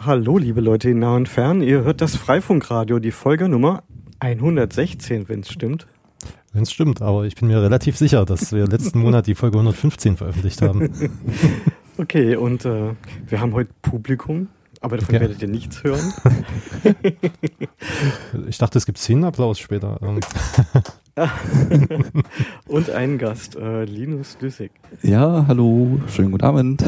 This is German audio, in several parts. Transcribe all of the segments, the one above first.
Hallo, liebe Leute in nah und fern. Ihr hört das Freifunkradio, die Folge Nummer 116, wenn es stimmt. Wenn es stimmt, aber ich bin mir relativ sicher, dass wir letzten Monat die Folge 115 veröffentlicht haben. Okay, und äh, wir haben heute Publikum, aber davon Okay. werdet ihr nichts hören. Ich dachte, es gibt Szenenapplaus später. Und einen Gast, äh, Linus Düssig. Ja, hallo, schönen guten Abend.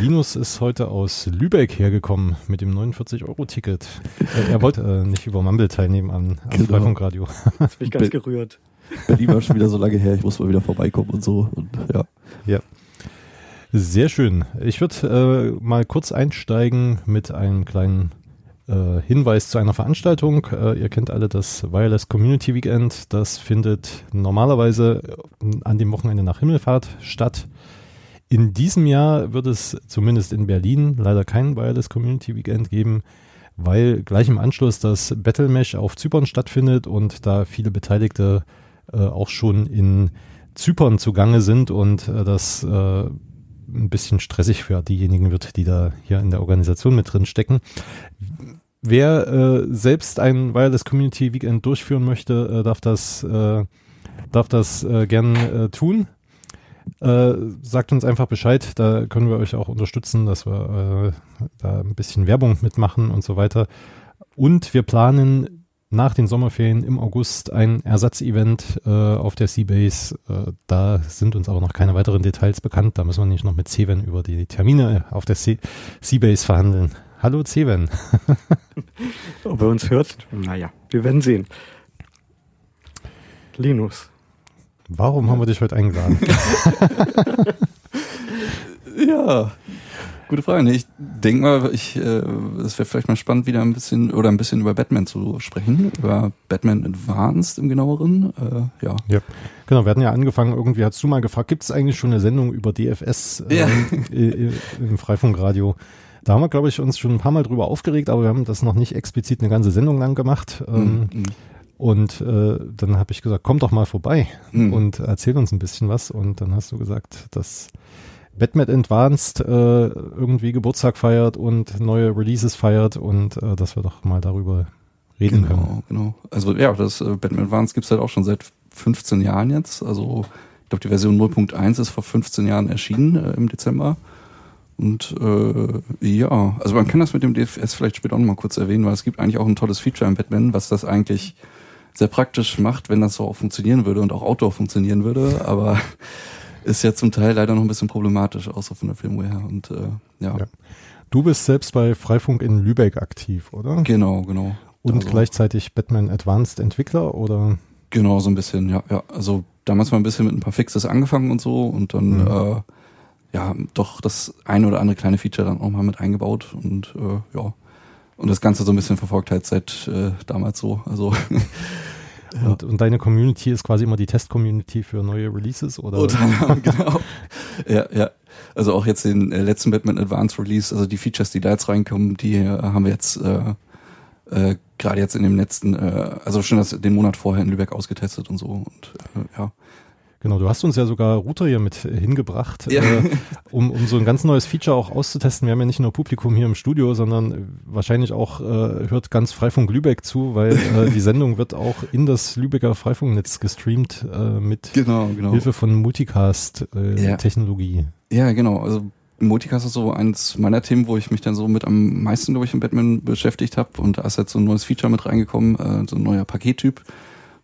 Linus ist heute aus Lübeck hergekommen mit dem 49-Euro-Ticket. Äh, er wollte äh, nicht über Mumble teilnehmen am, am Genau. Freifunkradio. Jetzt bin ich ganz Be- gerührt. Berlin war schon wieder so lange her, ich muss mal wieder vorbeikommen und so. Und ja. Sehr schön. Ich würde äh, mal kurz einsteigen mit einem kleinen äh, Hinweis zu einer Veranstaltung. Äh, ihr kennt alle das Wireless Community Weekend. Das findet normalerweise äh, an dem Wochenende nach Himmelfahrt statt. In diesem Jahr wird es zumindest in Berlin leider kein Wireless Community Weekend geben, weil gleich im Anschluss das Battle Mesh auf Zypern stattfindet und da viele Beteiligte äh, auch schon in Zypern zugange sind und äh, das äh, ein bisschen stressig für diejenigen wird, die da hier in der Organisation mit drin stecken. Wer äh, selbst ein Wireless Community Weekend durchführen möchte, äh, darf das, äh, darf das äh, gern äh, tun. Äh, sagt uns einfach Bescheid, da können wir euch auch unterstützen, dass wir äh, da ein bisschen Werbung mitmachen und so weiter. Und wir planen nach den Sommerferien im August ein Ersatzevent äh, auf der Seabase. Äh, da sind uns aber noch keine weiteren Details bekannt. Da müssen wir nicht noch mit Ceven über die Termine auf der Se- Seabase verhandeln. Hallo Ceven. Ob er uns hört? Naja, wir werden sehen. Linus. Warum haben wir dich heute eingeladen? ja, gute Frage. Ich denke mal, ich, äh, es wäre vielleicht mal spannend, wieder ein bisschen oder ein bisschen über Batman zu sprechen, über Batman Advanced im genaueren. Äh, ja. Genau, wir hatten ja angefangen, irgendwie hast du mal gefragt, gibt es eigentlich schon eine Sendung über DFS äh, Ja. im Freifunkradio? Da haben wir, glaube ich, uns schon ein paar Mal drüber aufgeregt, aber wir haben das noch nicht explizit eine ganze Sendung lang gemacht. Ähm, Mhm. Und äh, dann habe ich gesagt, komm doch mal vorbei Mhm. und erzähl uns ein bisschen was. Und dann hast du gesagt, dass Batman Advanced äh, irgendwie Geburtstag feiert und neue Releases feiert und äh, dass wir doch mal darüber reden können. Genau, genau. Also ja, das äh, Batman Advanced gibt's halt auch schon seit 15 Jahren jetzt. Also ich glaube, die Version 0.1 ist vor 15 Jahren erschienen äh, im Dezember. Und äh, ja, also man kann das mit dem DFS vielleicht später auch noch mal kurz erwähnen, weil es gibt eigentlich auch ein tolles Feature im Batman, was das eigentlich sehr praktisch macht, wenn das so auch funktionieren würde und auch Outdoor funktionieren würde, aber ist ja zum Teil leider noch ein bisschen problematisch, außer von der Firmware her. Und äh, ja, Ja. Du bist selbst bei Freifunk in Lübeck aktiv, oder? genau, genau. Und Also- gleichzeitig Batman Advanced Entwickler oder? Genau, so ein bisschen, ja, ja. Also damals mal ein bisschen mit ein paar Fixes angefangen und so und dann Mhm. äh, ja doch das eine oder andere kleine Feature dann auch mal mit eingebaut und äh, ja. Und das Ganze so ein bisschen verfolgt halt seit äh, damals so. Also Ja. Und, und deine Community ist quasi immer die Test-Community für neue Releases oder? anderem, genau. ja, ja. Also auch jetzt den äh, letzten Batman Advanced Release, also die Features, die da jetzt reinkommen, die äh, haben wir jetzt äh, äh, gerade jetzt in dem letzten, äh, also schon das, den Monat vorher in Lübeck ausgetestet und so. Und äh, ja. Genau, du hast uns ja sogar Router hier mit hingebracht, Ja. äh, um, um so ein ganz neues Feature auch auszutesten. Wir haben ja nicht nur Publikum hier im Studio, sondern äh, wahrscheinlich auch äh, hört ganz Freifunk Lübeck zu, weil äh, die Sendung wird auch in das Lübecker Freifunknetz gestreamt äh, mit Genau, genau. Hilfe von Multicast-Technologie. Ja, genau. Also Multicast ist so eins meiner Themen, wo ich mich dann so mit am meisten, glaube ich, im Batman beschäftigt habe. Und da ist jetzt so ein neues Feature mit reingekommen, äh, so ein neuer Pakettyp,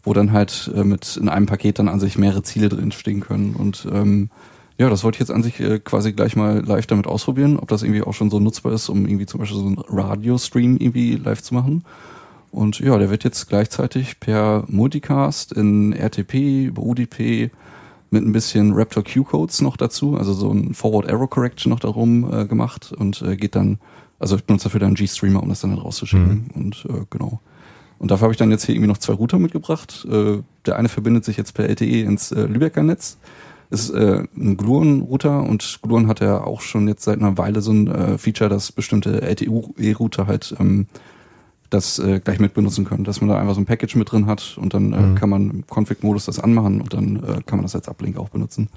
wo dann halt äh, mit in einem Paket dann an sich mehrere Ziele drin stehen können. Und ähm, ja, das wollte ich jetzt an sich äh, quasi gleich mal live damit ausprobieren, ob das irgendwie auch schon so nutzbar ist, um irgendwie zum Beispiel so einen Radiostream irgendwie live zu machen. Und ja, der wird jetzt gleichzeitig per Multicast in RTP, über UDP, mit ein bisschen Raptor Q-Codes noch dazu, also so ein Forward Arrow Correction noch darum äh, gemacht und äh, geht dann, also ich benutze dafür dann G-Streamer, um das dann halt rauszuschicken und äh, genau. Und dafür habe ich dann jetzt hier irgendwie noch zwei Router mitgebracht. Äh, der eine verbindet sich jetzt per LTE ins äh, Lübecker Netz. Ist äh, ein Gluon-Router und Gluon hat ja auch schon jetzt seit einer Weile so ein äh, Feature, dass bestimmte LTE-Router halt ähm, das äh, gleich mit benutzen können, dass man da einfach so ein Package mit drin hat und dann äh, Mhm. kann man im Config-Modus das anmachen und dann kann man das als Uplink auch benutzen.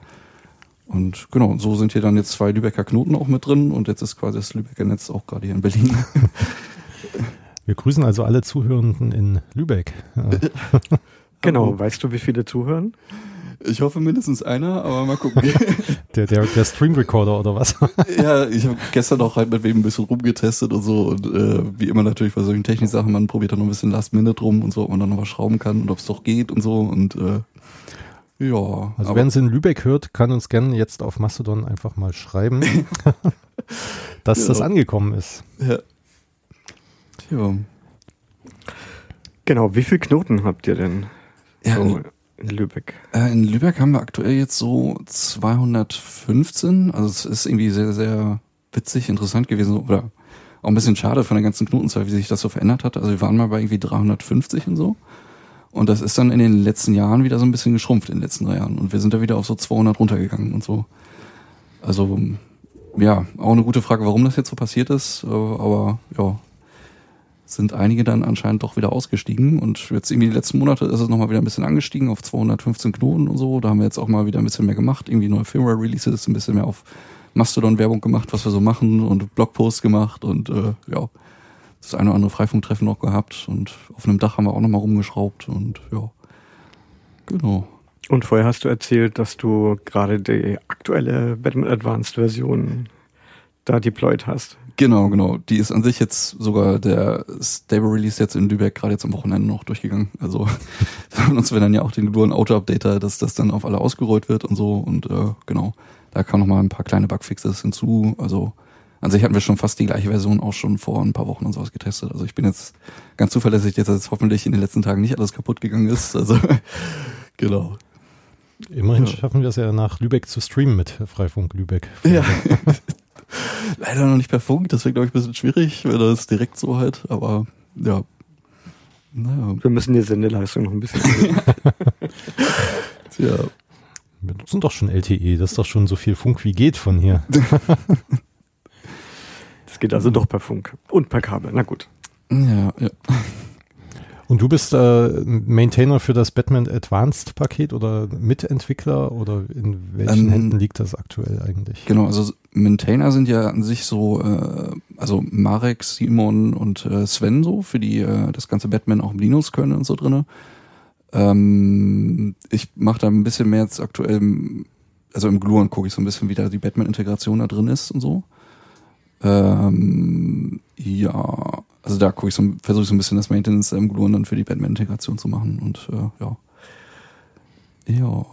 Und genau, so sind hier dann jetzt zwei Lübecker Knoten auch mit drin und jetzt ist quasi das Lübecker Netz auch gerade hier in Berlin. Wir grüßen also alle Zuhörenden in Lübeck. genau, weißt du, wie viele zuhören? Ich hoffe mindestens einer, aber mal gucken. der, der, der Stream Recorder oder was? ja, ich habe gestern auch halt mit wem ein bisschen rumgetestet und so und äh, wie immer natürlich bei solchen Techniksachen, man probiert dann noch ein bisschen Last Minute rum und so, ob man dann noch was schrauben kann und ob es doch geht und so und äh, ja. Also wer uns in Lübeck hört, kann uns gerne jetzt auf Mastodon einfach mal schreiben, dass ja. das angekommen ist. Ja. Ja. Genau, wie viele Knoten habt ihr denn ja, so in Lübeck? Äh, in Lübeck haben wir aktuell jetzt so 215. Also es ist irgendwie sehr, sehr witzig, interessant gewesen oder auch ein bisschen schade von der ganzen Knotenzahl, wie sich das so verändert hat. Also wir waren mal bei irgendwie 350 und so. Und das ist dann in den letzten Jahren wieder so ein bisschen geschrumpft, in den letzten drei Jahren. Und wir sind da wieder auf so 200 runtergegangen und so. Also, ja, auch eine gute Frage, warum das jetzt so passiert ist. Äh, aber ja, sind einige dann anscheinend doch wieder ausgestiegen. Und jetzt irgendwie die letzten Monate ist es nochmal wieder ein bisschen angestiegen auf 215 Knoten und so. Da haben wir jetzt auch mal wieder ein bisschen mehr gemacht. Irgendwie neue Firmware-Releases, ein bisschen mehr auf Mastodon-Werbung gemacht, was wir so machen und Blogposts gemacht und äh, ja das eine oder andere Freifunktreffen noch gehabt und auf einem Dach haben wir auch nochmal rumgeschraubt und ja, genau. Und vorher hast du erzählt, dass du gerade die aktuelle Batman Advanced Version da deployed hast. Genau, genau. Die ist an sich jetzt sogar der Stable Release jetzt in Lübeck gerade jetzt am Wochenende noch durchgegangen. Also uns wäre dann ja auch den Geburen Auto-Updater, dass das dann auf alle ausgerollt wird und so. Und äh, genau, da kamen noch mal ein paar kleine Bugfixes hinzu. Also an sich hatten wir schon fast die gleiche Version auch schon vor ein paar Wochen und sowas getestet. Also ich bin jetzt ganz zuverlässig, dass jetzt hoffentlich in den letzten Tagen nicht alles kaputt gegangen ist. Also genau. Immerhin ja. schaffen wir es ja nach Lübeck zu streamen mit Freifunk Lübeck. Ja. Leider noch nicht per Funk, das wäre glaube ich ein bisschen schwierig, wenn das direkt so halt, aber ja. Naja. Wir müssen die Sendeleistung noch ein bisschen. Tja. Wir nutzen doch schon LTE, das ist doch schon so viel Funk wie geht von hier. Es geht also doch per Funk und per Kabel. Na gut. Ja, ja. Und du bist äh, Maintainer für das Batman Advanced Paket oder Mitentwickler oder in welchen ähm, Händen liegt das aktuell eigentlich? Genau, also Maintainer sind ja an sich so, äh, also Marek, Simon und äh, Sven so, für die äh, das ganze Batman auch im Linux können und so drinne. Ähm, ich mache da ein bisschen mehr jetzt aktuell, also im Gluon gucke ich so ein bisschen, wie da die Batman-Integration da drin ist und so. Ähm, ja, also da gucke ich so, versuche ich so ein bisschen das Maintenance im Glue dann für die Batman-Integration zu machen und äh, ja. Ja.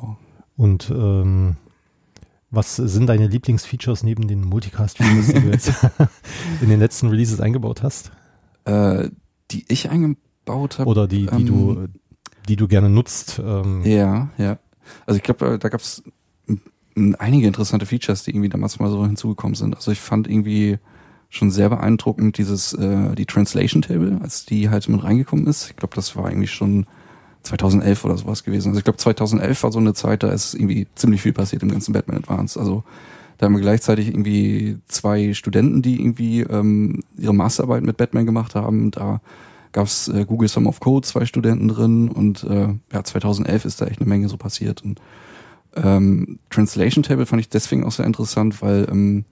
Und ähm, was sind deine Lieblingsfeatures neben den Multicast-Features, die du jetzt in den letzten Releases eingebaut hast? Äh, die ich eingebaut habe. Oder die, die ähm, du, die du gerne nutzt. Ähm. Ja, ja. Also ich glaube, da gab es einige interessante Features, die irgendwie damals mal so hinzugekommen sind. Also ich fand irgendwie schon sehr beeindruckend dieses äh, die Translation Table, als die halt mit reingekommen ist. Ich glaube, das war irgendwie schon 2011 oder sowas gewesen. Also ich glaube 2011 war so eine Zeit, da ist irgendwie ziemlich viel passiert im ganzen Batman Advance. Also da haben wir gleichzeitig irgendwie zwei Studenten, die irgendwie ähm, ihre Masterarbeit mit Batman gemacht haben. Da gab's äh, Google Sum of Code, zwei Studenten drin und äh, ja 2011 ist da echt eine Menge so passiert und ähm, Translation Table fand ich deswegen auch sehr interessant, weil ähm,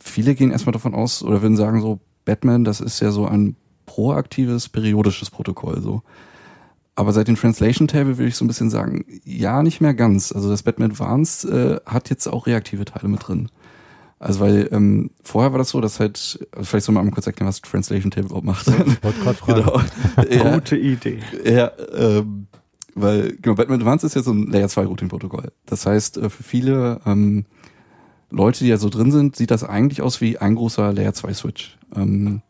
viele gehen erstmal davon aus oder würden sagen, so Batman, das ist ja so ein proaktives, periodisches Protokoll. so. Aber seit dem Translation Table würde ich so ein bisschen sagen, ja, nicht mehr ganz. Also das Batman Advanced äh, hat jetzt auch reaktive Teile mit drin. Also weil ähm, vorher war das so, dass halt, vielleicht soll man mal kurz erklären, was Translation Table überhaupt macht. Genau. ja, Gute Idee. Ja, ähm, weil genau, Batman Advanced ist ja so ein Layer 2 Routing-Protokoll. Das heißt, äh, für viele ähm, Leute, die ja so drin sind, sieht das eigentlich aus wie ein großer Layer 2 Switch. Ähm,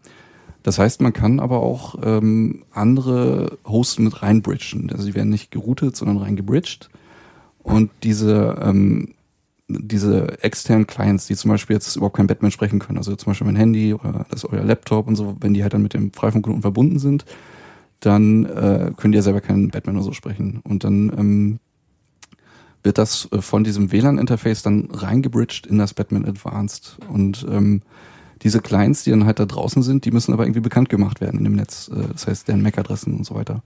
das heißt, man kann aber auch ähm, andere Hosts mit reinbridgen. Also sie werden nicht geroutet, sondern reingebridged. Und diese, ähm, diese externen Clients, die zum Beispiel jetzt überhaupt kein Batman sprechen können, also zum Beispiel mein Handy oder das euer Laptop und so, wenn die halt dann mit dem Freifunkknoten verbunden sind, dann äh, könnt ihr selber keinen Batman oder so sprechen. Und dann ähm, wird das äh, von diesem WLAN-Interface dann reingebridged in das Batman Advanced. Und ähm, diese Clients, die dann halt da draußen sind, die müssen aber irgendwie bekannt gemacht werden in dem Netz. Äh, das heißt, deren MAC-Adressen und so weiter.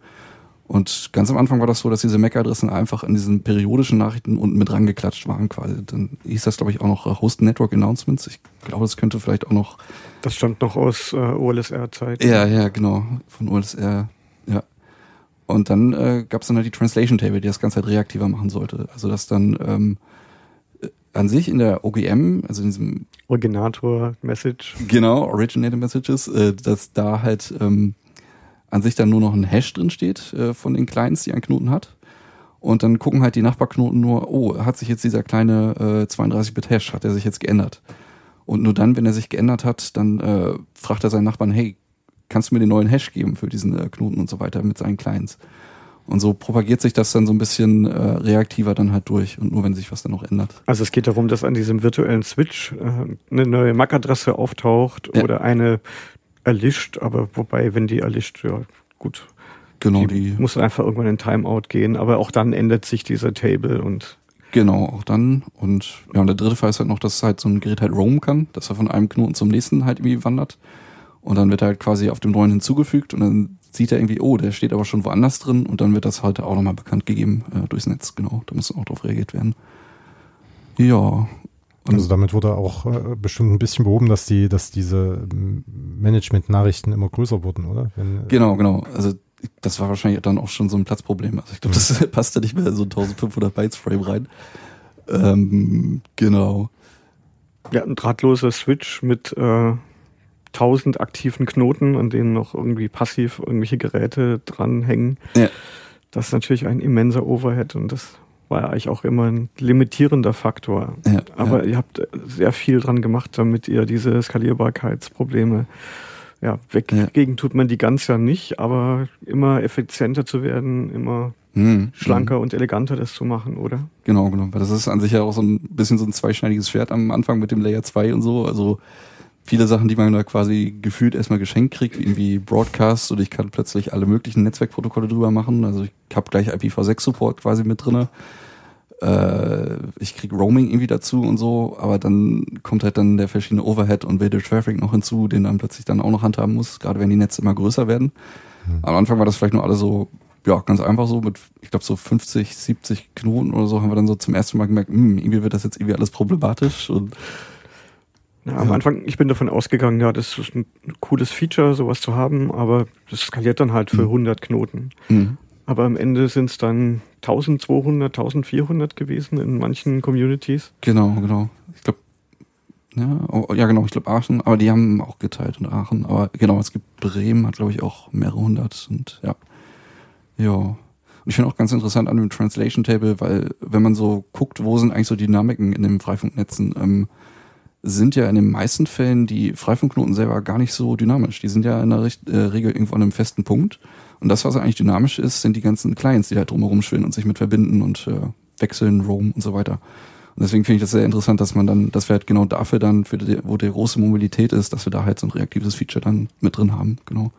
Und ganz am Anfang war das so, dass diese MAC-Adressen einfach in diesen periodischen Nachrichten unten mit rangeklatscht waren quasi. Dann hieß das, glaube ich, auch noch Host Network Announcements. Ich glaube, das könnte vielleicht auch noch. Das stammt noch aus äh, OLSR-Zeiten. Ja, ja, genau. Von OLSR. Und dann äh, gab es dann halt die Translation Table, die das Ganze halt reaktiver machen sollte. Also dass dann ähm, äh, an sich in der OGM, also in diesem Originator Message. Genau, Originator Messages, äh, dass da halt ähm, an sich dann nur noch ein Hash drin steht äh, von den Clients, die ein Knoten hat. Und dann gucken halt die Nachbarknoten nur, oh, hat sich jetzt dieser kleine äh, 32-Bit-Hash, hat er sich jetzt geändert? Und nur dann, wenn er sich geändert hat, dann äh, fragt er seinen Nachbarn, hey, kannst du mir den neuen Hash geben für diesen äh, Knoten und so weiter mit seinen Clients? Und so propagiert sich das dann so ein bisschen äh, reaktiver dann halt durch und nur wenn sich was dann noch ändert. Also es geht darum, dass an diesem virtuellen Switch äh, eine neue MAC-Adresse auftaucht ja. oder eine erlischt, aber wobei, wenn die erlischt, ja gut. Genau, die, die muss einfach irgendwann in Timeout gehen, aber auch dann ändert sich dieser Table und Genau, auch dann. Und ja, und der dritte Fall ist halt noch, dass halt so ein Gerät halt roamen kann, dass er von einem Knoten zum nächsten halt irgendwie wandert. Und dann wird er halt quasi auf dem neuen hinzugefügt und dann sieht er irgendwie, oh, der steht aber schon woanders drin und dann wird das halt auch nochmal bekannt gegeben äh, durchs Netz, genau. Da muss auch drauf reagiert werden. Ja, und also damit wurde auch äh, bestimmt ein bisschen behoben, dass die, dass diese Management-Nachrichten immer größer wurden, oder? Wenn, äh, genau, genau. Also das war wahrscheinlich dann auch schon so ein Platzproblem. Also ich glaube, das mhm. passte nicht mehr in so ein 1500 Bytes Frame rein. Ähm, genau. Ja, ein drahtloser Switch mit äh, 1000 aktiven Knoten, an denen noch irgendwie passiv irgendwelche Geräte dranhängen. Ja. Das ist natürlich ein immenser Overhead und das war ja eigentlich auch immer ein limitierender Faktor. Ja, Aber ja. ihr habt sehr viel dran gemacht, damit ihr diese Skalierbarkeitsprobleme ja, weggegen ja. tut man die ganz ja nicht, aber immer effizienter zu werden, immer hm, schlanker hm. und eleganter das zu machen, oder? Genau, genau. Weil das ist an sich ja auch so ein bisschen so ein zweischneidiges Schwert am Anfang mit dem Layer 2 und so. Also viele Sachen, die man da quasi gefühlt erstmal geschenkt kriegt, wie irgendwie Broadcast und ich kann plötzlich alle möglichen Netzwerkprotokolle drüber machen. Also ich habe gleich IPv6-Support quasi mit drinne äh, ich krieg Roaming irgendwie dazu und so, aber dann kommt halt dann der verschiedene Overhead und Video Traffic noch hinzu, den dann plötzlich dann auch noch handhaben muss, gerade wenn die Netze immer größer werden. Mhm. Am Anfang war das vielleicht nur alles so, ja, ganz einfach so mit, ich glaube so 50, 70 Knoten oder so haben wir dann so zum ersten Mal gemerkt, mh, hm, irgendwie wird das jetzt irgendwie alles problematisch und ja, am Anfang, ich bin davon ausgegangen, ja, das ist ein cooles Feature, sowas zu haben, aber das skaliert dann halt für 100 mhm. Knoten. Mhm. Aber am Ende sind es dann 1200, 1400 gewesen in manchen Communities. Genau, genau. Ich glaube, ja, oh, ja genau, ich glaube Aachen, aber die haben auch geteilt und Aachen. Aber genau, es gibt Bremen, hat glaube ich auch mehrere hundert und ja. Ja. Und ich finde auch ganz interessant an dem Translation Table, weil wenn man so guckt, wo sind eigentlich so Dynamiken in den Freifunknetzen, ähm, sind ja in den meisten Fällen die Freifunkknoten selber gar nicht so dynamisch. Die sind ja in der Richt äh, Regel irgendwo an einem festen Punkt. Und das, was eigentlich dynamisch ist, sind die ganzen Clients, die da drumherum schwimmen und sich mit verbinden und äh, wechseln, roam und so weiter. Und deswegen finde ich das sehr interessant, dass man dann, dass wir halt genau dafür dann, für die, wo die große Mobilität ist, dass wir da halt so ein reaktives Feature dann mit drin haben, genau.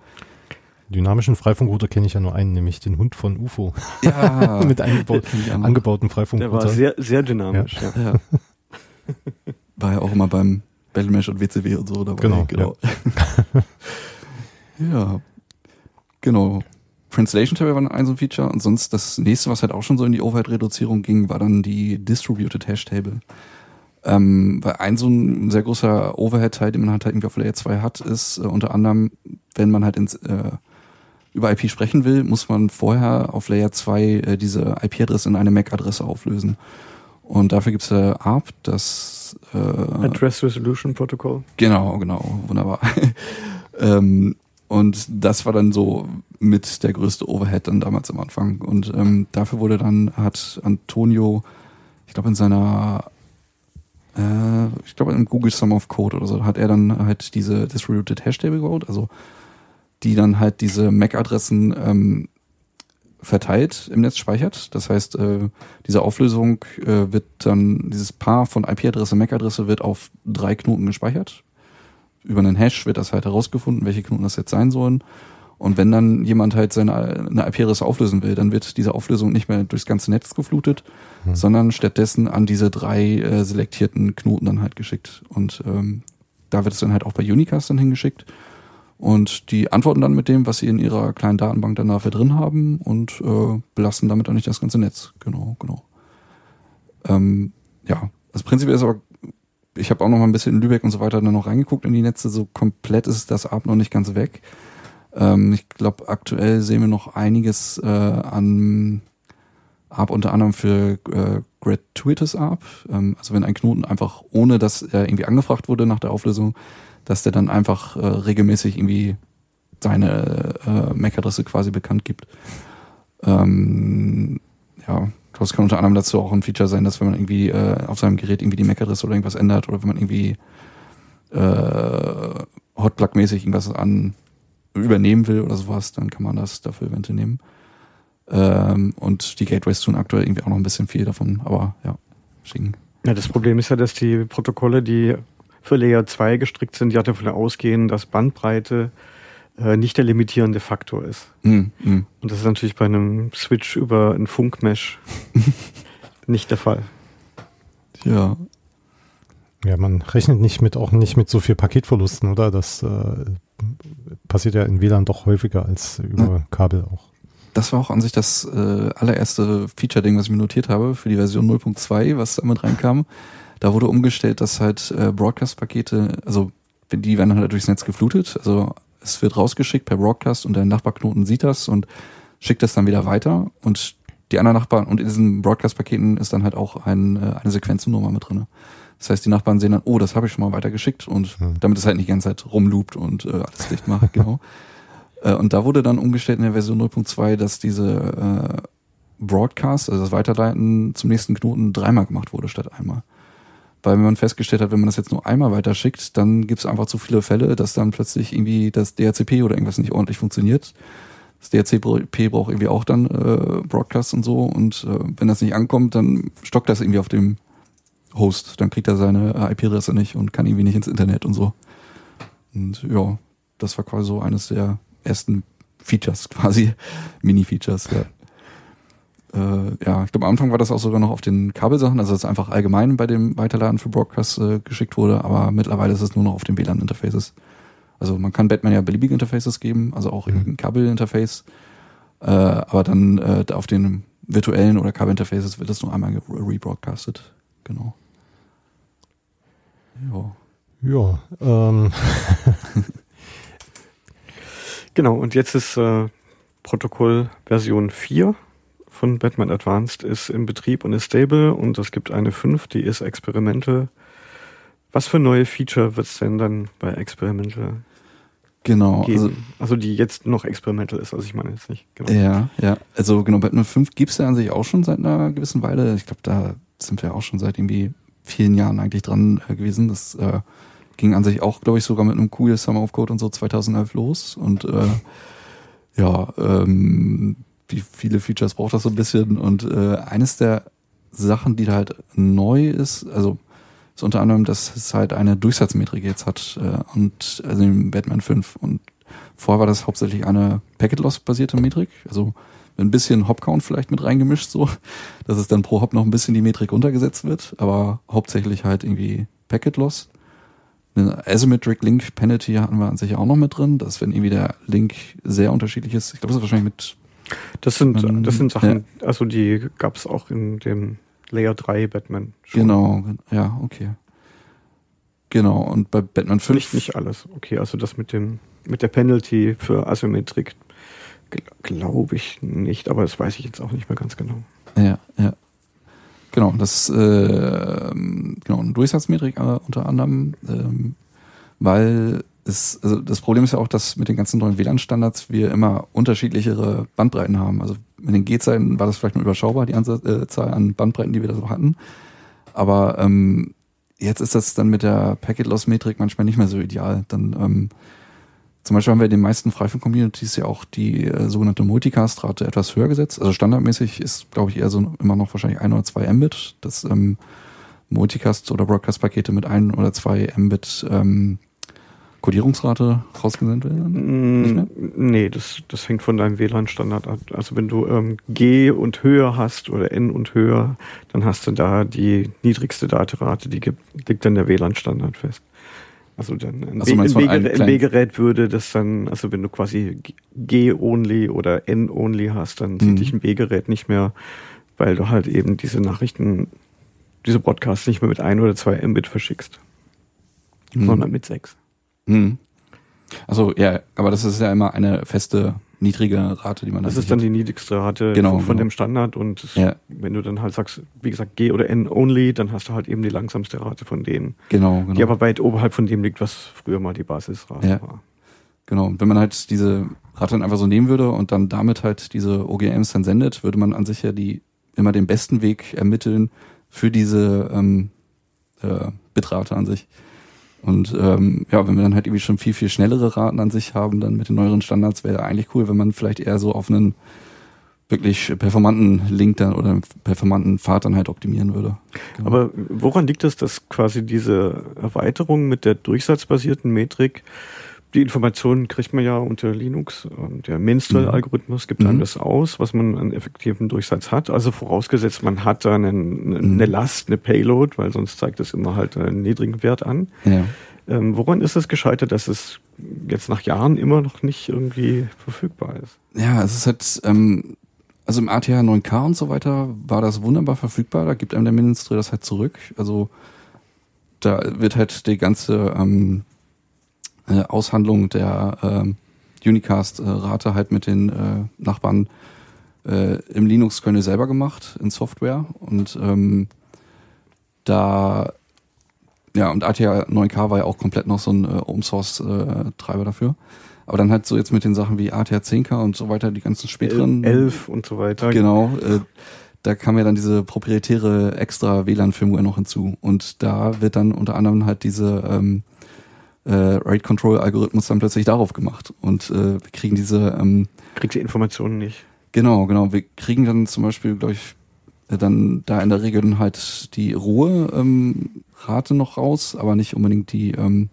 Dynamischen Freifunkrouter kenne ich ja nur einen, nämlich den Hund von UFO. Ja. mit eingebaut, angebauten Freifunkrouter. Der war sehr, sehr dynamisch, ja. ja. ja. War ja auch immer beim Battlemesh und WCW und so dabei. Genau. genau. Ja. ja. Genau. Translation Table war ein so ein Feature und sonst das nächste, was halt auch schon so in die Overhead-Reduzierung ging, war dann die Distributed Hash Table. Ähm, weil ein so ein sehr großer Overhead-Teil, den man halt irgendwie auf Layer 2 hat, ist äh, unter anderem, wenn man halt ins, äh, über IP sprechen will, muss man vorher auf Layer 2 äh, diese IP-Adresse in eine MAC-Adresse auflösen. Und dafür gibt's äh, ARP, das äh, Address Resolution Protocol. Genau, genau, wunderbar. ähm, und das war dann so mit der größte Overhead dann damals am Anfang. Und ähm, dafür wurde dann, hat Antonio, ich glaube in seiner, äh, ich glaube im Google Sum of Code oder so, hat er dann halt diese Distributed Hash Table gebaut, also die dann halt diese MAC-Adressen ähm, verteilt im Netz speichert. Das heißt, äh, diese Auflösung äh, wird dann, dieses Paar von IP-Adresse, MAC-Adresse wird auf drei Knoten gespeichert über einen Hash wird das halt herausgefunden, welche Knoten das jetzt sein sollen. Und wenn dann jemand halt seine eine IP-Adresse auflösen will, dann wird diese Auflösung nicht mehr durchs ganze Netz geflutet, hm. sondern stattdessen an diese drei äh, selektierten Knoten dann halt geschickt. Und ähm, da wird es dann halt auch bei Unicast dann hingeschickt. Und die antworten dann mit dem, was sie in ihrer kleinen Datenbank dann dafür drin haben und äh, belasten damit auch nicht das ganze Netz. Genau, genau. Ähm, ja, das Prinzip ist aber, ich habe auch noch mal ein bisschen in Lübeck und so weiter dann noch reingeguckt in die Netze. So komplett ist das App noch nicht ganz weg. Ähm, ich glaube, aktuell sehen wir noch einiges äh, an App unter anderem für äh, Gratuitous App. Ähm, also wenn ein Knoten einfach, ohne dass er irgendwie angefragt wurde nach der Auflösung, dass der dann einfach äh, regelmäßig irgendwie seine äh, MAC-Adresse quasi bekannt gibt. Ähm, ja, das kann unter anderem dazu auch ein Feature sein, dass wenn man irgendwie äh, auf seinem Gerät irgendwie die MAC-Adresse oder irgendwas ändert oder wenn man irgendwie äh, Hotplug-mäßig irgendwas an übernehmen will oder sowas, dann kann man das dafür eventuell nehmen. Ähm, und die Gateways tun aktuell irgendwie auch noch ein bisschen viel davon, aber ja, schicken. Ja, das Problem ist ja, dass die Protokolle, die für Layer 2 gestrickt sind, ja davon ausgehen, dass Bandbreite äh, nicht der limitierende Faktor ist. Mm, mm. Und das ist natürlich bei einem Switch über ein Funkmesh nicht der Fall. Ja. Ja, man rechnet nicht mit, auch nicht mit so viel Paketverlusten, oder? Das äh, passiert ja in WLAN doch häufiger als über ja. Kabel auch. Das war auch an sich das äh, allererste Feature-Ding, was ich mir notiert habe für die Version 0.2, was damit reinkam. Da wurde umgestellt, dass halt äh, Broadcast-Pakete, also die werden halt durchs Netz geflutet. Also es wird rausgeschickt per Broadcast und der Nachbarknoten sieht das und schickt das dann wieder weiter. Und die anderen Nachbarn, und in diesen Broadcast-Paketen ist dann halt auch ein, äh, eine Sequenzennummer mit drin. Das heißt, die Nachbarn sehen dann, oh, das habe ich schon mal weitergeschickt und hm. damit es halt nicht die ganze Zeit rumloopt und äh, alles dicht macht, genau. Äh, und da wurde dann umgestellt in der Version 0.2, dass diese äh, Broadcast, also das Weiterleiten zum nächsten Knoten dreimal gemacht wurde statt einmal. Weil wenn man festgestellt hat, wenn man das jetzt nur einmal weiterschickt, dann gibt es einfach zu viele Fälle, dass dann plötzlich irgendwie das DHCP oder irgendwas nicht ordentlich funktioniert. Das DHCP braucht irgendwie auch dann äh, Broadcast und so und äh, wenn das nicht ankommt, dann stockt das irgendwie auf dem Host. Dann kriegt er seine äh, IP-Adresse nicht und kann irgendwie nicht ins Internet und so. Und ja, das war quasi so eines der ersten Features quasi, Mini-Features, ja. Äh, ja, ich glaube, am Anfang war das auch sogar noch auf den Kabelsachen, also dass einfach allgemein bei dem Weiterladen für Broadcast äh, geschickt wurde, aber mittlerweile ist es nur noch auf den WLAN-Interfaces. Also man kann Batman ja beliebige Interfaces geben, also auch mhm. ein Kabel-Interface, äh, aber dann äh, auf den virtuellen oder Kabel-Interfaces wird das nur einmal rebroadcastet. Genau. Ja. Ja, ähm. Genau, und jetzt ist äh, Protokoll Version 4 von Batman Advanced ist im Betrieb und ist stable und es gibt eine 5, die ist Experimental. Was für neue Feature wird es denn dann bei Experimental genau, geben? Also, also die jetzt noch Experimental ist, also ich meine jetzt nicht. Genau. Ja, ja. Also genau, Batman 5 gibt es ja an sich auch schon seit einer gewissen Weile. Ich glaube, da sind wir auch schon seit irgendwie vielen Jahren eigentlich dran äh, gewesen. Das äh, ging an sich auch, glaube ich, sogar mit einem cool Summer of Code und so 2011 los. Und äh, ja, ähm, wie viele Features braucht das so ein bisschen. Und äh, eines der Sachen, die da halt neu ist, also ist unter anderem, dass es halt eine Durchsatzmetrik jetzt hat äh, und also im Batman 5 und vorher war das hauptsächlich eine Packet-Loss-basierte Metrik, also ein bisschen Hop-Count vielleicht mit reingemischt so, dass es dann pro Hop noch ein bisschen die Metrik runtergesetzt wird, aber hauptsächlich halt irgendwie Packet-Loss eine Asymmetric Link Penalty hatten wir an sich auch noch mit drin, dass wenn irgendwie der Link sehr unterschiedlich ist. Ich glaube, das ist wahrscheinlich mit. Das sind, ähm, das sind Sachen, ja. also die gab es auch in dem Layer 3 Batman. Schon. Genau, ja, okay. Genau, und bei Batman 5. Nicht, nicht alles, okay, also das mit dem, mit der Penalty für Asymmetrik glaube ich nicht, aber das weiß ich jetzt auch nicht mehr ganz genau. Ja, ja. Genau, das äh, genau eine Durchsatzmetrik äh, unter anderem, ähm, weil es, also das Problem ist ja auch, dass mit den ganzen neuen WLAN-Standards wir immer unterschiedlichere Bandbreiten haben. Also mit den G-Zeiten war das vielleicht nur überschaubar, die Anzahl äh, an Bandbreiten, die wir da so hatten. Aber ähm, jetzt ist das dann mit der Packet-Loss-Metrik manchmal nicht mehr so ideal. Dann ähm, zum Beispiel haben wir in den meisten Freifunk-Communities ja auch die äh, sogenannte Multicast-Rate etwas höher gesetzt. Also standardmäßig ist, glaube ich, eher so immer noch wahrscheinlich ein oder zwei Mbit, dass ähm, Multicast- oder Broadcast-Pakete mit ein oder zwei Mbit ähm, Codierungsrate rausgesendet werden? Mm, nee, das, das hängt von deinem WLAN-Standard ab. Also wenn du ähm, G und höher hast oder N und höher, dann hast du da die niedrigste Datenrate, die gibt, liegt dann der WLAN-Standard fest. Also dann ein, also ein, ein, ein B-Gerät würde das dann, also wenn du quasi G-only oder N-only hast, dann sieht mhm. dich ein B-Gerät nicht mehr, weil du halt eben diese Nachrichten, diese Broadcasts nicht mehr mit ein oder zwei Mbit verschickst, mhm. sondern mit sechs. Mhm. Also ja, aber das ist ja immer eine feste niedrige Rate, die man Das ist dann die niedrigste Rate genau, von, genau. dem Standard und ja. wenn du dann halt sagst, wie gesagt, G oder N only, dann hast du halt eben die langsamste Rate von denen. Genau, genau. Die aber weit oberhalb von dem liegt, was früher mal die Basisrate ja. war. Genau. Und wenn man halt diese Rate dann einfach so nehmen würde und dann damit halt diese OGMs dann sendet, würde man an sich ja die immer den besten Weg ermitteln für diese ähm, äh, Bitrate an sich. Und ähm, ja, wenn wir dann halt irgendwie schon viel, viel schnellere Raten an sich haben, dann mit den neueren Standards wäre eigentlich cool, wenn man vielleicht eher so auf einen wirklich performanten Link dann oder performanten Pfad dann halt optimieren würde. Genau. Aber woran liegt es, dass quasi diese Erweiterung mit der durchsatzbasierten Metrik die Informationen kriegt man ja unter Linux. Der Minstrel-Algorithmus gibt mhm. einem das aus, was man an effektiven Durchsatz hat. Also vorausgesetzt, man hat da einen, mhm. eine Last, eine Payload, weil sonst zeigt es immer halt einen niedrigen Wert an. Ja. Ähm, woran ist es gescheitert, dass es jetzt nach Jahren immer noch nicht irgendwie verfügbar ist? Ja, es ist halt, ähm, also im ATH 9K und so weiter war das wunderbar verfügbar. Da gibt einem der Minstrel das halt zurück. Also da wird halt die ganze ähm, äh, Aushandlung der äh, Unicast-Rate halt mit den äh, Nachbarn äh, im Linux-Kernel selber gemacht, in Software. Und ähm, da, ja, und ATA 9K war ja auch komplett noch so ein äh, Open-Source-Treiber äh, dafür. Aber dann halt so jetzt mit den Sachen wie ATA 10K und so weiter, die ganzen späteren. 11 und so weiter. Genau. Äh, da kam ja dann diese proprietäre extra WLAN-Firmware noch hinzu. Und da wird dann unter anderem halt diese ähm, äh, Rate Control Algorithmus dann plötzlich darauf gemacht und äh, wir kriegen diese ähm, kriegt die Informationen nicht. Genau, genau. Wir kriegen dann zum Beispiel, glaube ich, äh, dann da in der Regel halt die Ruhe ähm, Rate noch raus, aber nicht unbedingt die ähm,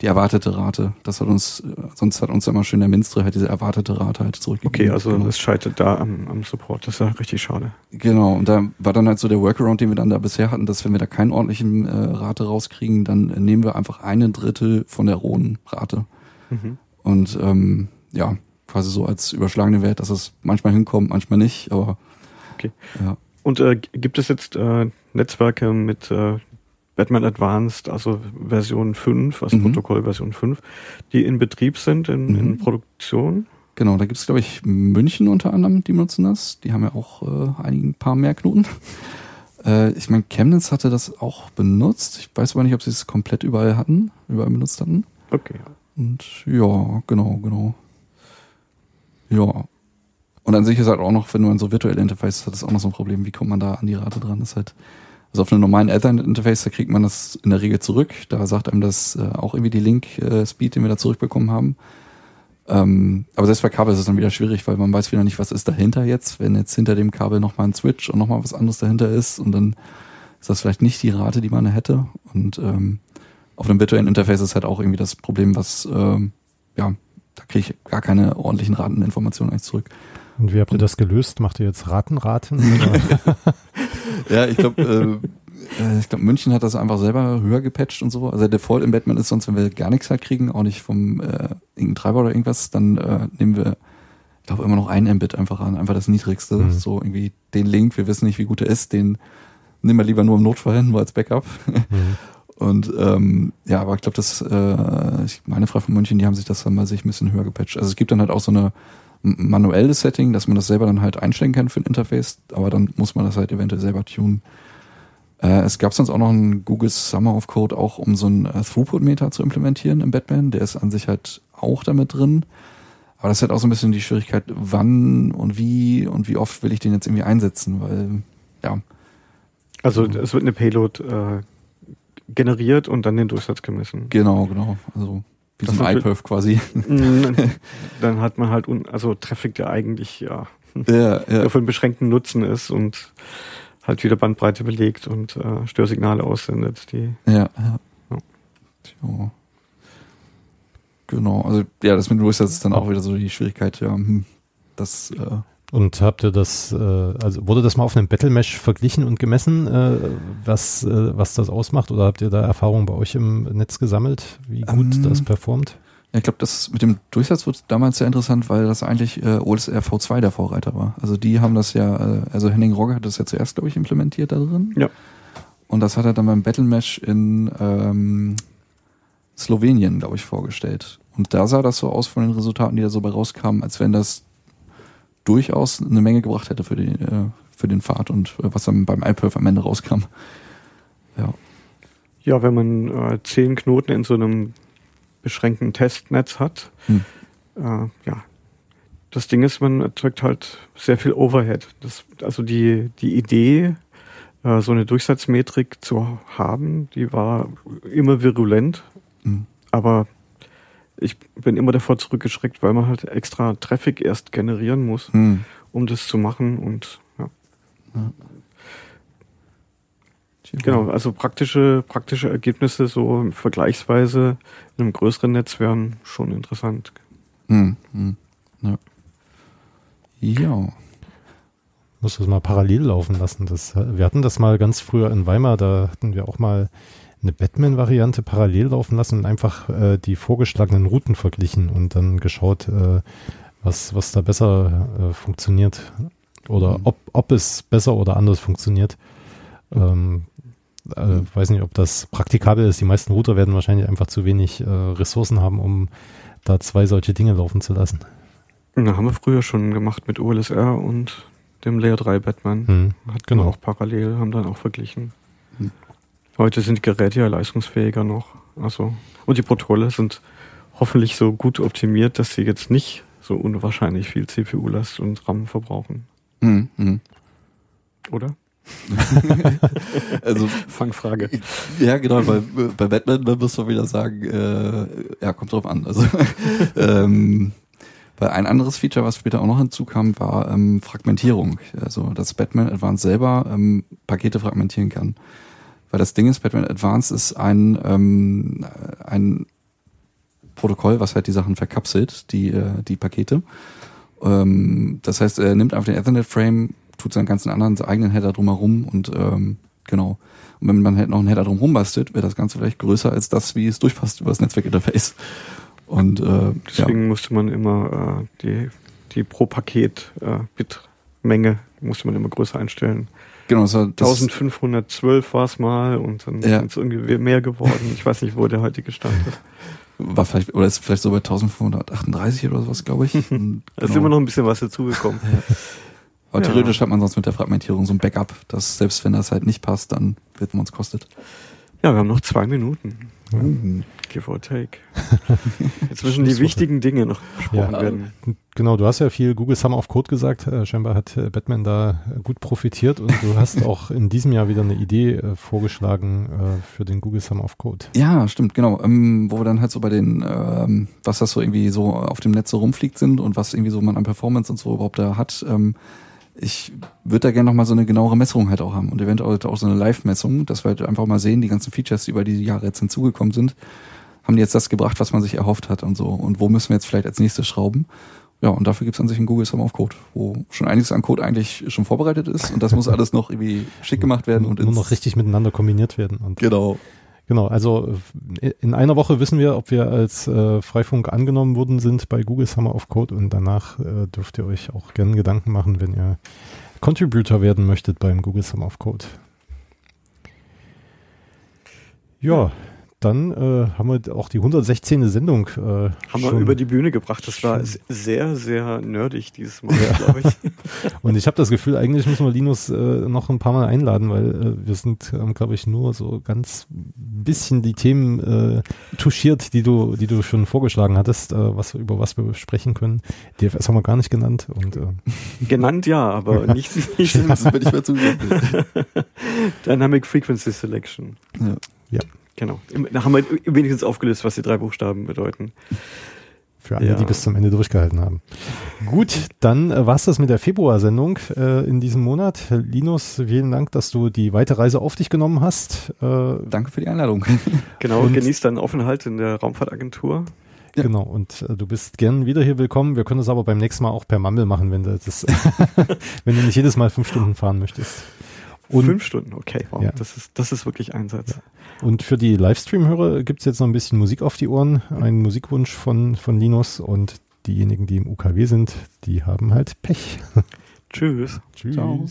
die erwartete Rate. Das hat uns, sonst hat uns immer schön der Minstrel halt diese erwartete Rate halt zurückgegeben. Okay, also genau. es scheitert da am, am Support. Das ist ja richtig schade. Genau, und da war dann halt so der Workaround, den wir dann da bisher hatten, dass wenn wir da keinen ordentlichen äh, Rate rauskriegen, dann nehmen wir einfach eine Drittel von der rohen Rate. Mhm. Und ähm, ja, quasi so als überschlagene Wert, dass es manchmal hinkommt, manchmal nicht, aber okay. ja. Und äh, gibt es jetzt äh, Netzwerke mit äh, Batman Advanced, also Version 5, also mhm. Protokoll Version 5, die in Betrieb sind, in, mhm. in Produktion. Genau, da gibt es, glaube ich, München unter anderem, die benutzen das. Die haben ja auch äh, ein paar mehr Knoten. Äh, ich meine, Chemnitz hatte das auch benutzt. Ich weiß aber nicht, ob sie es komplett überall hatten, überall benutzt hatten. Okay. Und ja, genau, genau. Ja. Und an sich ist halt auch noch, wenn du ein so virtuelle Interface hast, hat das auch noch so ein Problem, wie kommt man da an die Rate dran? Das ist halt also auf einem normalen Ethernet-Interface, da kriegt man das in der Regel zurück. Da sagt einem das äh, auch irgendwie die Link-Speed, den wir da zurückbekommen haben. Ähm, aber selbst bei Kabel ist es dann wieder schwierig, weil man weiß wieder nicht, was ist dahinter jetzt. Wenn jetzt hinter dem Kabel nochmal ein Switch und nochmal was anderes dahinter ist und dann ist das vielleicht nicht die Rate, die man hätte. Und ähm, auf einem virtuellen Interface ist halt auch irgendwie das Problem, was, ähm, ja, da kriege ich gar keine ordentlichen Rateninformationen eigentlich zurück. Und wie habt ihr das gelöst? Macht ihr jetzt Ratenraten? ja, ich glaube, äh, äh, ich glaube, München hat das einfach selber höher gepatcht und so. Also der Default im Batman ist sonst, wenn wir gar nichts halt kriegen, auch nicht vom äh, irgendeinem Treiber oder irgendwas, dann äh, nehmen wir, ich glaube, immer noch ein Mbit einfach an, einfach das niedrigste. Mhm. So irgendwie den Link, wir wissen nicht, wie gut er ist, den nehmen wir lieber nur im Notfall hin, nur als Backup. Mhm. Und ähm, ja, aber ich glaube, das, äh, ich meine Frau von München, die haben sich das dann mal sich ein bisschen höher gepatcht. Also es gibt dann halt auch so eine manuelles Setting, dass man das selber dann halt einstellen kann für ein Interface, aber dann muss man das halt eventuell selber tunen. Äh, es gab sonst auch noch einen Google Summer of Code, auch um so einen äh, Throughput-Meter zu implementieren im Batman. Der ist an sich halt auch damit drin. Aber das halt auch so ein bisschen die Schwierigkeit, wann und wie und wie oft will ich den jetzt irgendwie einsetzen, weil, ja. Also es wird eine Payload äh, generiert und dann den Durchsatz gemessen. Genau, genau. Also wie so ein iPerf quasi. Mm, dann hat man halt, un, also Traffic, der eigentlich ja, ja, ja. für einen beschränkten Nutzen ist und halt wieder Bandbreite belegt und äh, Störsignale aussendet. Die, ja, ja. ja. Genau, also ja, das mit Durchsatz ist dann auch wieder so die Schwierigkeit, ja, hm, das äh, Und habt ihr das, äh, also wurde das mal auf einem Battle Mesh verglichen und gemessen, äh, was, äh, was das ausmacht? Oder habt ihr da Erfahrungen bei euch im Netz gesammelt, wie gut ähm, das performt? Ja, ich glaube, das mit dem Durchsatz wird damals sehr interessant, weil das eigentlich äh, OSR V2 der Vorreiter war. Also die haben das ja, äh, also Henning Rogge hat das ja zuerst, glaube ich, implementiert da drin. Ja. Und das hat er dann beim Battle Mesh in ähm, Slowenien, glaube ich, vorgestellt. Und da sah das so aus von den Resultaten, die da so bei rauskamen, als wenn das durchaus eine Menge gebracht hätte für, die, äh, für den Pfad und äh, was dann beim iPerf am Ende rauskam. Ja. Ja, wenn man äh, zehn Knoten in so einem beschränkten Testnetz hat, hm. äh, ja, das Ding ist, man erzeugt halt sehr viel Overhead. Das, also die, die Idee, äh, so eine Durchsatzmetrik zu haben, die war immer virulent, hm. aber ich bin immer davor zurückgeschreckt, weil man halt extra Traffic erst generieren muss, hm. um das zu machen und ja. ja. Genau, also praktische, praktische Ergebnisse so vergleichsweise in einem größeren Netz wären schon interessant. Hm. Hm. Ja. ja. Muss das mal parallel laufen lassen. Das, wir hatten das mal ganz früher in Weimar, da hatten wir auch mal eine Batman-Variante parallel laufen lassen und einfach äh, die vorgeschlagenen Routen verglichen und dann geschaut, äh, was, was da besser äh, funktioniert oder mhm. ob, ob es besser oder anders funktioniert. Ähm, äh, mhm. weiß nicht, ob das praktikabel ist. Die meisten Router werden wahrscheinlich einfach zu wenig äh, Ressourcen haben, um da zwei solche Dinge laufen zu lassen. Na, haben wir früher schon gemacht mit OLSR und dem Layer 3 Batman. Mhm, Hatten genau. auch parallel, haben dann auch verglichen. Heute sind die Geräte ja leistungsfähiger noch. Also, und die Protokolle sind hoffentlich so gut optimiert, dass sie jetzt nicht so unwahrscheinlich viel CPU-Last und RAM verbrauchen. Mhm. Oder? also Fangfrage. Ja, genau, bei, bei Batman da musst du wieder sagen, äh, ja, kommt drauf an. Also ähm, weil ein anderes Feature, was später auch noch hinzukam, war ähm, Fragmentierung. Also dass Batman Advanced selber ähm, Pakete fragmentieren kann. Weil das Ding ist, Batman Advanced ist ein, ähm, ein Protokoll, was halt die Sachen verkapselt, die, äh, die Pakete. Ähm, das heißt, er nimmt einfach den Ethernet-Frame, tut seinen ganzen anderen eigenen Header drumherum und ähm, genau. Und wenn man halt noch einen Header drumherum bastelt, wird das Ganze vielleicht größer als das, wie es durchpasst über das Netzwerkinterface. Und äh, deswegen ja. musste man immer äh, die, die pro Paket äh, Bitmenge musste man immer größer einstellen. Genau, das 1512 war es mal und dann ja. ist es irgendwie mehr geworden. Ich weiß nicht, wo der heutige Stand ist. War vielleicht, oder ist vielleicht so bei 1538 oder sowas, glaube ich. da genau. ist immer noch ein bisschen was dazugekommen. Ja. Aber ja. theoretisch hat man sonst mit der Fragmentierung so ein Backup, dass selbst wenn das halt nicht passt, dann wird man es kostet. Ja, wir haben noch zwei Minuten. Uh. Give or take. Jetzt müssen die wichtigen Dinge noch besprochen ja, werden. Genau, du hast ja viel Google Summer of Code gesagt. Äh, scheinbar hat äh, Batman da gut profitiert und du hast auch in diesem Jahr wieder eine Idee äh, vorgeschlagen äh, für den Google Summer of Code. Ja, stimmt, genau. Ähm, wo wir dann halt so bei den, ähm, was das so irgendwie so auf dem Netz so rumfliegt sind und was irgendwie so man an Performance und so überhaupt da hat. Ähm, ich würde da gerne nochmal so eine genauere Messung halt auch haben und eventuell auch so eine Live-Messung, dass wir halt einfach mal sehen, die ganzen Features, die über die Jahre jetzt hinzugekommen sind, haben die jetzt das gebracht, was man sich erhofft hat und so. Und wo müssen wir jetzt vielleicht als nächstes schrauben? Ja, und dafür gibt es an sich einen Google Summer of Code, wo schon einiges an Code eigentlich schon vorbereitet ist und das muss alles noch irgendwie schick gemacht werden und nur noch richtig miteinander kombiniert werden. Und genau. Genau, also äh, in einer Woche wissen wir, ob wir als äh, Freifunk angenommen worden sind bei Google Summer of Code und danach äh, dürft ihr euch auch gerne Gedanken machen, wenn ihr Contributor werden möchtet beim Google Summer of Code. Ja, dann äh, haben wir auch die 116. Sendung. Äh, haben wir über die Bühne gebracht. Das war sehr, sehr nerdig dieses Mal, ja. glaube ich. Und ich habe das Gefühl, eigentlich müssen wir Linus äh, noch ein paar Mal einladen, weil äh, wir sind, ähm, glaube ich, nur so ganz bisschen die Themen äh, touchiert, die du, die du schon vorgeschlagen hattest, äh, was über was wir sprechen können. DFS haben wir gar nicht genannt. Und, äh, genannt ja, aber nicht, nicht bin ich mehr zugeben. Dynamic Frequency Selection. Ja. ja. Genau. Da haben wir wenigstens aufgelöst, was die drei Buchstaben bedeuten. Für alle, ja. die bis zum Ende durchgehalten haben. Gut, dann äh, war es das mit der Februarsendung äh, in diesem Monat. Linus, vielen Dank, dass du die weite Reise auf dich genommen hast. Äh, Danke für die Einladung. Genau, Und genießt deinen Aufenthalt in der Raumfahrtagentur. Ja. Genau, und äh, du bist gern wieder hier willkommen. Wir können es aber beim nächsten Mal auch per Mumble machen, wenn du, das, wenn du nicht jedes Mal fünf Stunden fahren möchtest. Und, fünf Stunden, okay, wow, ja. das, ist, das ist wirklich Einsatz. Ja. Und für die Livestream-Hörer gibt es jetzt noch ein bisschen Musik auf die Ohren, einen Musikwunsch von, von Linus und diejenigen, die im UKW sind, die haben halt Pech. Tschüss. Tschüss. Ciao.